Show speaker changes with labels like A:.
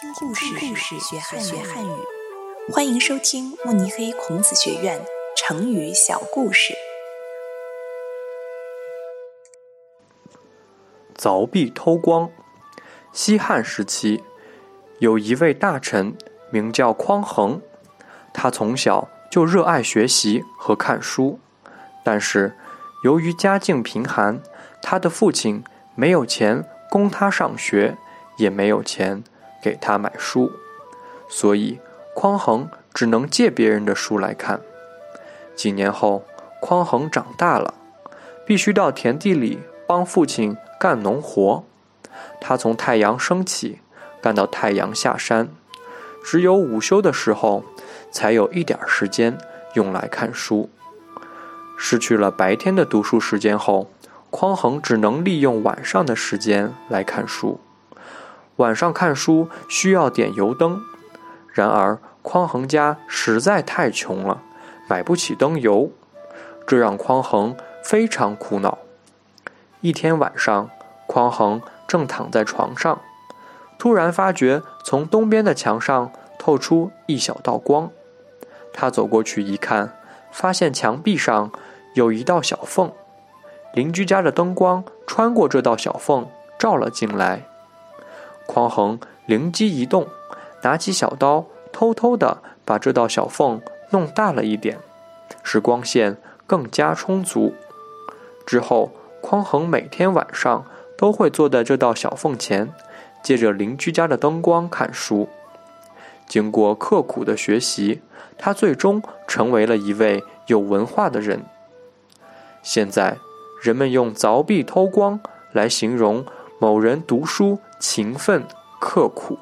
A: 听故事，学汉语。欢迎收听慕尼黑孔子学院成语小故事。
B: 凿壁偷光。西汉时期，有一位大臣名叫匡衡，他从小就热爱学习和看书，但是由于家境贫寒，他的父亲没有钱供他上学，也没有钱。给他买书，所以匡衡只能借别人的书来看。几年后，匡衡长大了，必须到田地里帮父亲干农活。他从太阳升起干到太阳下山，只有午休的时候才有一点时间用来看书。失去了白天的读书时间后，匡衡只能利用晚上的时间来看书。晚上看书需要点油灯，然而匡衡家实在太穷了，买不起灯油，这让匡衡非常苦恼。一天晚上，匡衡正躺在床上，突然发觉从东边的墙上透出一小道光。他走过去一看，发现墙壁上有一道小缝，邻居家的灯光穿过这道小缝照了进来。匡衡灵机一动，拿起小刀，偷偷地把这道小缝弄大了一点，使光线更加充足。之后，匡衡每天晚上都会坐在这道小缝前，借着邻居家的灯光看书。经过刻苦的学习，他最终成为了一位有文化的人。现在，人们用“凿壁偷光”来形容某人读书。勤奋刻苦。